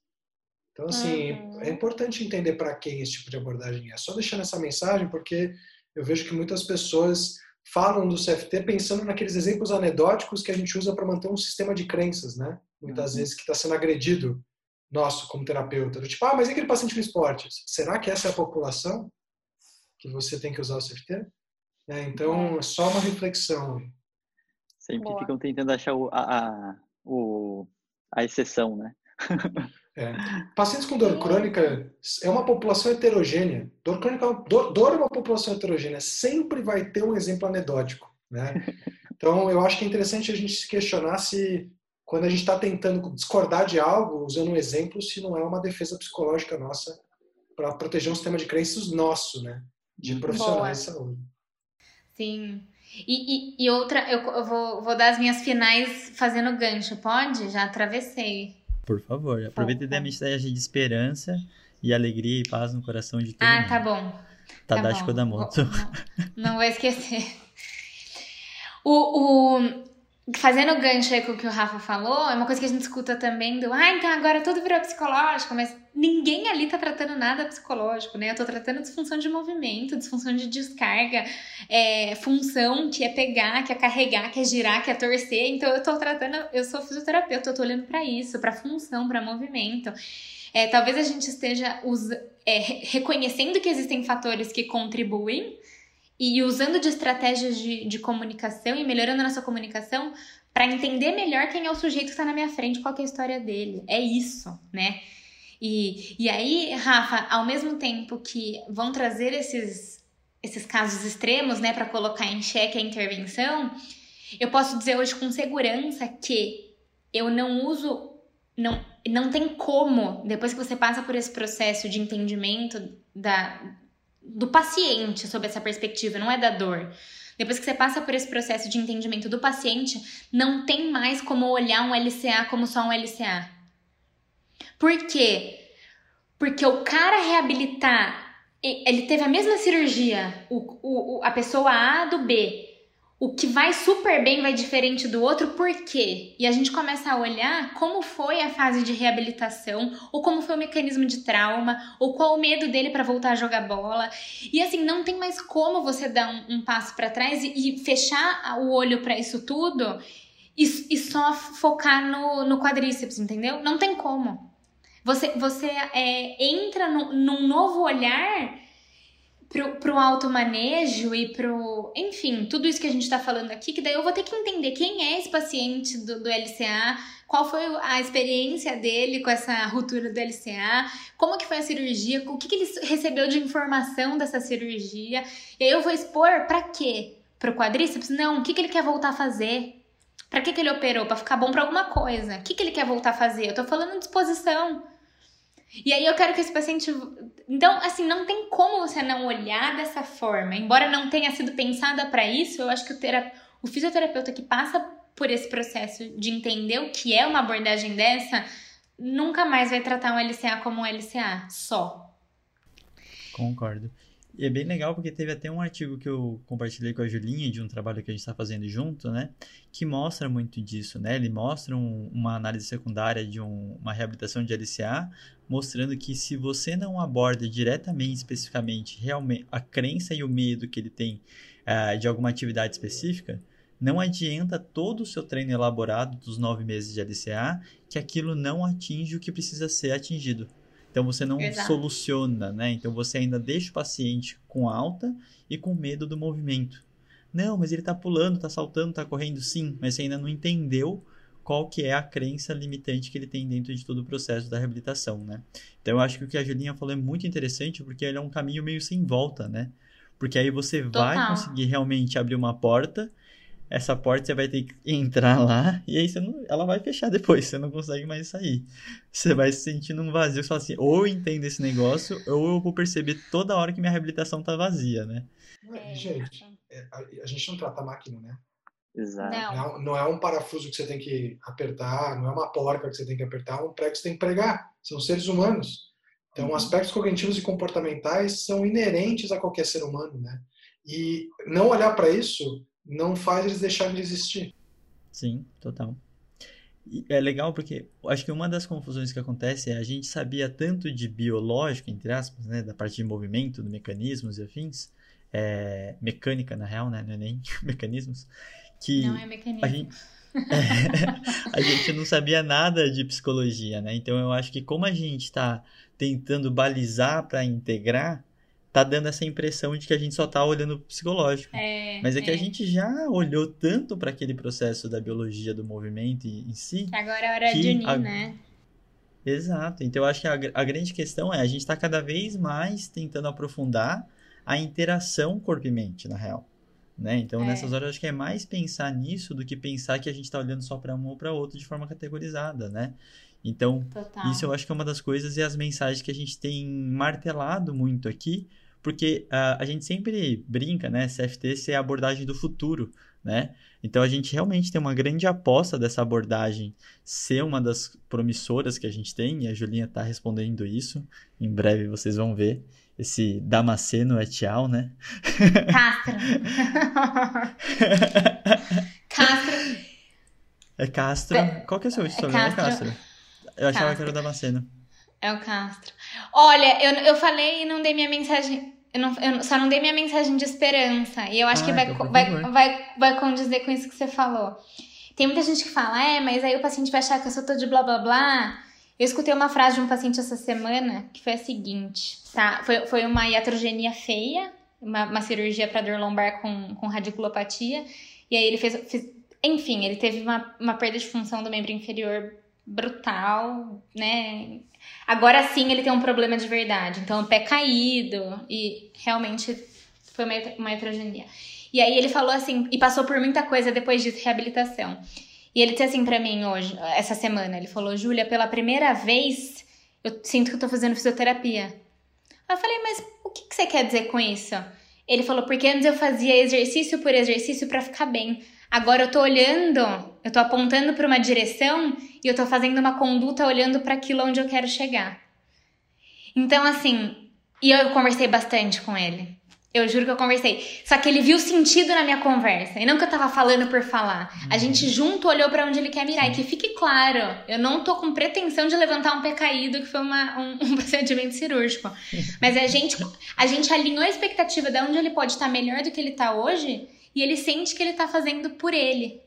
Então, assim, uhum. é importante entender para quem esse tipo de abordagem é. Só deixando essa mensagem, porque eu vejo que muitas pessoas falam do CFT pensando naqueles exemplos anedóticos que a gente usa para manter um sistema de crenças, né? Muitas uhum. vezes que está sendo agredido nosso como terapeuta. Tipo, ah, mas e aquele paciente no esporte? Será que essa é a população que você tem que usar o CFT? É, então, é só uma reflexão. Sempre Boa. ficam tentando achar o, a, a, o, a exceção, né? É. Pacientes com dor crônica é uma população heterogênea. Dor crônica, dor, dor é uma população heterogênea. Sempre vai ter um exemplo anedótico, né? Então, eu acho que é interessante a gente se questionar se, quando a gente está tentando discordar de algo, usando um exemplo, se não é uma defesa psicológica nossa para proteger um sistema de crenças nosso, né? De profissionais Boa. de saúde. Sim. E, e, e outra, eu, eu vou, vou dar as minhas finais fazendo gancho, pode? Já atravessei. Por favor, aproveita e dê a mensagem de esperança e alegria e paz no coração de todo ah, mundo. Ah, tá bom. Tadashi tá Kodamoto. Não, não vou esquecer. O, o, fazendo gancho aí com o que o Rafa falou, é uma coisa que a gente escuta também do, ah, então agora tudo virou psicológico, mas ninguém ali tá tratando nada psicológico, né? Eu tô tratando disfunção de movimento, disfunção de descarga, é, função que é pegar, que é carregar, que é girar, que é torcer. Então eu tô tratando, eu sou fisioterapeuta, eu tô olhando para isso, para função, para movimento. É, talvez a gente esteja é, reconhecendo que existem fatores que contribuem e usando de estratégias de, de comunicação e melhorando a nossa comunicação para entender melhor quem é o sujeito que está na minha frente, qual é a história dele. É isso, né? E, e aí, Rafa, ao mesmo tempo que vão trazer esses, esses casos extremos, né, para colocar em xeque a intervenção, eu posso dizer hoje com segurança que eu não uso, não, não tem como, depois que você passa por esse processo de entendimento da, do paciente sob essa perspectiva, não é da dor. Depois que você passa por esse processo de entendimento do paciente, não tem mais como olhar um LCA como só um LCA. Por quê? Porque o cara reabilitar, ele teve a mesma cirurgia, o, o, a pessoa A do B, o que vai super bem vai diferente do outro, por quê? E a gente começa a olhar como foi a fase de reabilitação, ou como foi o mecanismo de trauma, ou qual o medo dele para voltar a jogar bola. E assim, não tem mais como você dar um, um passo para trás e, e, fechar o olho para isso tudo e, e, só focar no, no quadríceps, entendeu? Não tem como. Você, você é, entra no, num novo olhar pro, pro automanejo e pro. Enfim, tudo isso que a gente tá falando aqui, que daí eu vou ter que entender quem é esse paciente do, do LCA, qual foi a experiência dele com essa ruptura do LCA, como que foi a cirurgia, o que, que ele recebeu de informação dessa cirurgia. E aí eu vou expor para quê? Pro quadríceps? Não, o que, que ele quer voltar a fazer? Para que, que ele operou? Para ficar bom para alguma coisa. O que, que ele quer voltar a fazer? Eu tô falando disposição. E aí eu quero que esse paciente. Então, assim, não tem como você não olhar dessa forma. Embora não tenha sido pensada para isso, eu acho que o, terap... o fisioterapeuta que passa por esse processo de entender o que é uma abordagem dessa, nunca mais vai tratar um LCA como um LCA só. Concordo. E é bem legal porque teve até um artigo que eu compartilhei com a Julinha de um trabalho que a gente está fazendo junto, né? Que mostra muito disso, né? Ele mostra um, uma análise secundária de um, uma reabilitação de LCA, mostrando que se você não aborda diretamente, especificamente, realmente a crença e o medo que ele tem uh, de alguma atividade específica, não adianta todo o seu treino elaborado dos nove meses de LCA que aquilo não atinge o que precisa ser atingido. Então você não Exato. soluciona, né? Então você ainda deixa o paciente com alta e com medo do movimento. Não, mas ele está pulando, está saltando, está correndo, sim, mas você ainda não entendeu qual que é a crença limitante que ele tem dentro de todo o processo da reabilitação, né? Então eu acho que o que a Julinha falou é muito interessante porque ele é um caminho meio sem volta, né? Porque aí você Total. vai conseguir realmente abrir uma porta essa porta você vai ter que entrar lá e aí não, ela vai fechar depois, você não consegue mais sair. Você vai se sentindo um vazio, você fala assim, ou eu entendo esse negócio, ou eu vou perceber toda hora que minha reabilitação tá vazia, né? É, gente, é, a gente não trata a máquina, né? Exato. Não. não. é um parafuso que você tem que apertar, não é uma porca que você tem que apertar, é um prego que você tem que pregar. São seres humanos. Então, uhum. aspectos cognitivos e comportamentais são inerentes a qualquer ser humano, né? E não olhar para isso não faz eles deixarem de existir. Sim, total. E é legal porque acho que uma das confusões que acontece é a gente sabia tanto de biológico, entre aspas, né, da parte de movimento, de mecanismos e afins, é, mecânica na real, né, não é nem mecanismos, que não é mecanismo. A gente, é, a gente não sabia nada de psicologia, né? Então eu acho que como a gente está tentando balizar para integrar, tá dando essa impressão de que a gente só tá olhando psicológico. É, Mas é, é, que a gente já olhou tanto para aquele processo da biologia do movimento em si. Que agora é hora de unir, a... né? Exato. Então eu acho que a, a grande questão é a gente está cada vez mais tentando aprofundar a interação corpo e mente, na real. Né? Então, é. nessas horas, eu acho que é mais pensar nisso do que pensar que a gente está olhando só para um ou para outro de forma categorizada, né? Então, Total. isso eu acho que é uma das coisas e as mensagens que a gente tem martelado muito aqui, porque uh, a gente sempre brinca, né? CFT ser a abordagem do futuro, né? Então, a gente realmente tem uma grande aposta dessa abordagem ser uma das promissoras que a gente tem, e a Julinha está respondendo isso. Em breve vocês vão ver esse Damasceno et al, né? Castro. Castro. É Castro. Qual que é o seu é sobrenome? É Castro. Eu achava Castro. que era o Damasceno. É o Castro. Olha, eu, eu falei e não dei minha mensagem. Eu, não, eu só não dei minha mensagem de esperança. E eu acho ah, que vai, então, vai, vai, vai condizer com isso que você falou. Tem muita gente que fala, é, mas aí o paciente vai achar que eu sou todo de blá blá blá. Eu escutei uma frase de um paciente essa semana que foi a seguinte, tá? Foi, foi uma iatrogenia feia, uma, uma cirurgia para dor lombar com, com radiculopatia. E aí ele fez, fez. enfim, ele teve uma, uma perda de função do membro inferior brutal, né? Agora sim ele tem um problema de verdade. Então, o pé caído e realmente foi uma, uma heterogenia. E aí ele falou assim, e passou por muita coisa depois disso, reabilitação. E ele disse assim para mim hoje, essa semana, ele falou: "Júlia, pela primeira vez eu sinto que eu tô fazendo fisioterapia". Eu falei: "Mas o que, que você quer dizer com isso?" Ele falou: "Porque antes eu fazia exercício por exercício para ficar bem. Agora eu tô olhando, eu tô apontando para uma direção e eu tô fazendo uma conduta olhando para aquilo onde eu quero chegar". Então assim, e eu conversei bastante com ele. Eu juro que eu conversei. Só que ele viu sentido na minha conversa. E não que eu tava falando por falar. A gente junto olhou para onde ele quer mirar. E que fique claro, eu não tô com pretensão de levantar um pé caído, que foi uma, um, um, procedimento cirúrgico. Mas a gente, a gente alinhou a expectativa de onde ele pode estar melhor do que ele tá hoje. E ele sente que ele tá fazendo por ele.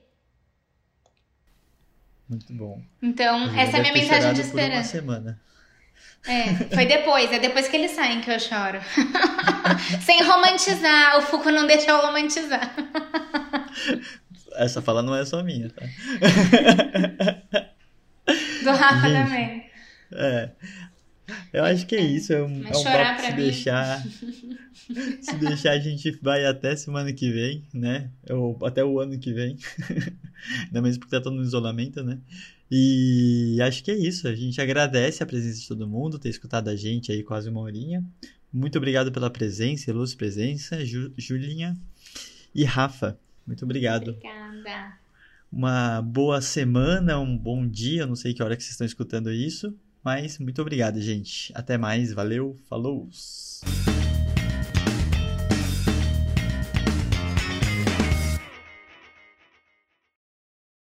Muito bom. Então, essa é a minha mensagem de esperança. Por uma semana. É, foi depois, é depois que eles saem que eu choro. Sem romantizar, o Foucault não deixa eu romantizar. Essa fala não é só minha, tá? Do Rafa Gente, também. É. Eu acho que é isso. É um, é um papo se mim. deixar. Se deixar, a gente vai até semana que vem, né? Ou até o ano que vem. Ainda mais porque tá todo no isolamento, né? E acho que é isso. A gente agradece a presença de todo mundo, ter escutado a gente aí quase uma horinha. Muito obrigado pela presença, luz presença, Ju, Julinha e Rafa. Muito obrigado. Obrigada. Uma boa semana, um bom dia. Não sei que hora que vocês estão escutando isso, mas muito obrigado, gente. Até mais. Valeu. Falou.